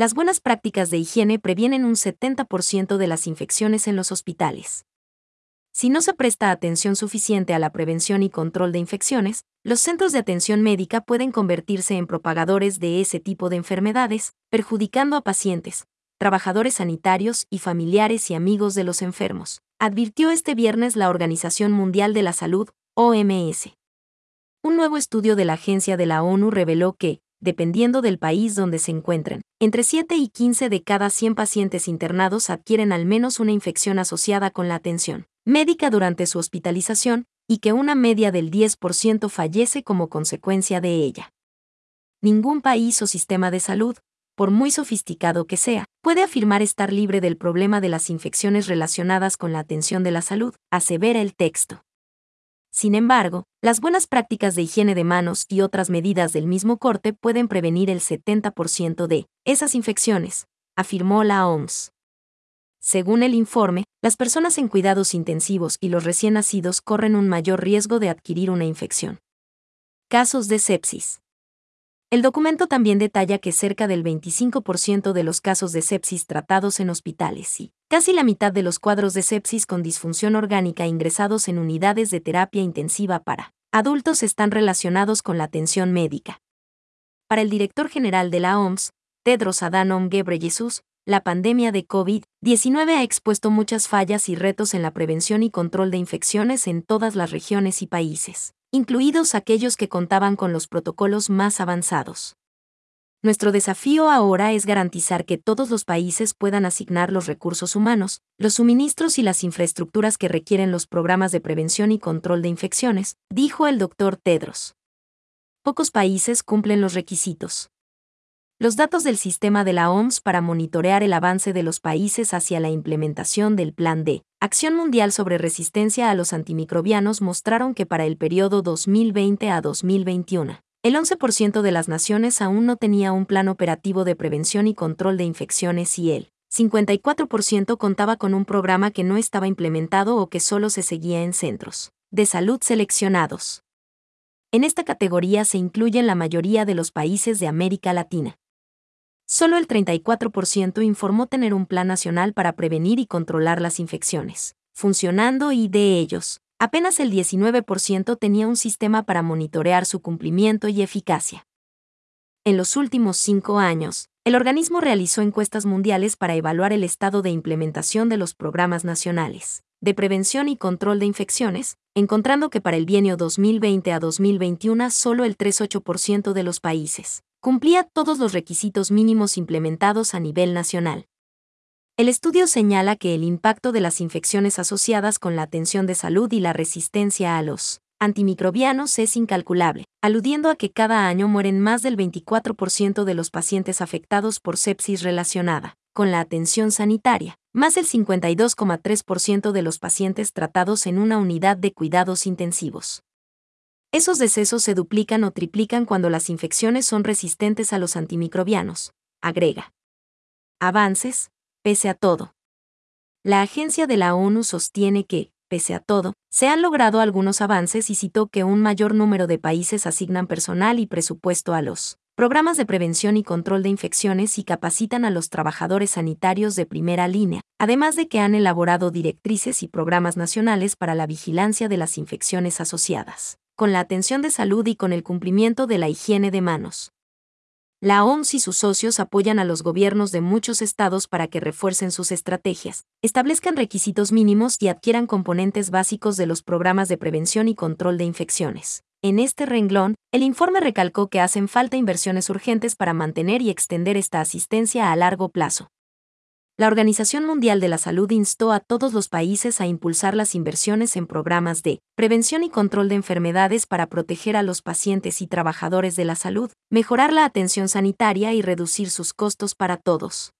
las buenas prácticas de higiene previenen un 70% de las infecciones en los hospitales. Si no se presta atención suficiente a la prevención y control de infecciones, los centros de atención médica pueden convertirse en propagadores de ese tipo de enfermedades, perjudicando a pacientes, trabajadores sanitarios y familiares y amigos de los enfermos, advirtió este viernes la Organización Mundial de la Salud, OMS. Un nuevo estudio de la Agencia de la ONU reveló que, dependiendo del país donde se encuentren, entre 7 y 15 de cada 100 pacientes internados adquieren al menos una infección asociada con la atención médica durante su hospitalización y que una media del 10% fallece como consecuencia de ella. Ningún país o sistema de salud, por muy sofisticado que sea, puede afirmar estar libre del problema de las infecciones relacionadas con la atención de la salud, asevera el texto. Sin embargo, las buenas prácticas de higiene de manos y otras medidas del mismo corte pueden prevenir el 70% de esas infecciones, afirmó la OMS. Según el informe, las personas en cuidados intensivos y los recién nacidos corren un mayor riesgo de adquirir una infección. Casos de sepsis. El documento también detalla que cerca del 25% de los casos de sepsis tratados en hospitales y casi la mitad de los cuadros de sepsis con disfunción orgánica ingresados en unidades de terapia intensiva para adultos están relacionados con la atención médica. Para el director general de la OMS, Tedros Adhanom Ghebreyesus, la pandemia de COVID-19 ha expuesto muchas fallas y retos en la prevención y control de infecciones en todas las regiones y países incluidos aquellos que contaban con los protocolos más avanzados. Nuestro desafío ahora es garantizar que todos los países puedan asignar los recursos humanos, los suministros y las infraestructuras que requieren los programas de prevención y control de infecciones, dijo el doctor Tedros. Pocos países cumplen los requisitos los datos del sistema de la OMS para monitorear el avance de los países hacia la implementación del Plan D, Acción Mundial sobre Resistencia a los Antimicrobianos mostraron que para el periodo 2020 a 2021, el 11% de las naciones aún no tenía un plan operativo de prevención y control de infecciones y el 54% contaba con un programa que no estaba implementado o que solo se seguía en centros de salud seleccionados. En esta categoría se incluyen la mayoría de los países de América Latina solo el 34% informó tener un plan nacional para prevenir y controlar las infecciones, funcionando y de ellos, apenas el 19% tenía un sistema para monitorear su cumplimiento y eficacia. En los últimos cinco años, el organismo realizó encuestas mundiales para evaluar el estado de implementación de los programas nacionales de prevención y control de infecciones, encontrando que para el bienio 2020 a 2021 solo el 3,8% de los países cumplía todos los requisitos mínimos implementados a nivel nacional. El estudio señala que el impacto de las infecciones asociadas con la atención de salud y la resistencia a los antimicrobianos es incalculable, aludiendo a que cada año mueren más del 24% de los pacientes afectados por sepsis relacionada con la atención sanitaria, más del 52,3% de los pacientes tratados en una unidad de cuidados intensivos. Esos decesos se duplican o triplican cuando las infecciones son resistentes a los antimicrobianos, agrega. Avances, pese a todo. La agencia de la ONU sostiene que, pese a todo, se han logrado algunos avances y citó que un mayor número de países asignan personal y presupuesto a los programas de prevención y control de infecciones y capacitan a los trabajadores sanitarios de primera línea, además de que han elaborado directrices y programas nacionales para la vigilancia de las infecciones asociadas con la atención de salud y con el cumplimiento de la higiene de manos. La OMS y sus socios apoyan a los gobiernos de muchos estados para que refuercen sus estrategias, establezcan requisitos mínimos y adquieran componentes básicos de los programas de prevención y control de infecciones. En este renglón, el informe recalcó que hacen falta inversiones urgentes para mantener y extender esta asistencia a largo plazo la Organización Mundial de la Salud instó a todos los países a impulsar las inversiones en programas de prevención y control de enfermedades para proteger a los pacientes y trabajadores de la salud, mejorar la atención sanitaria y reducir sus costos para todos.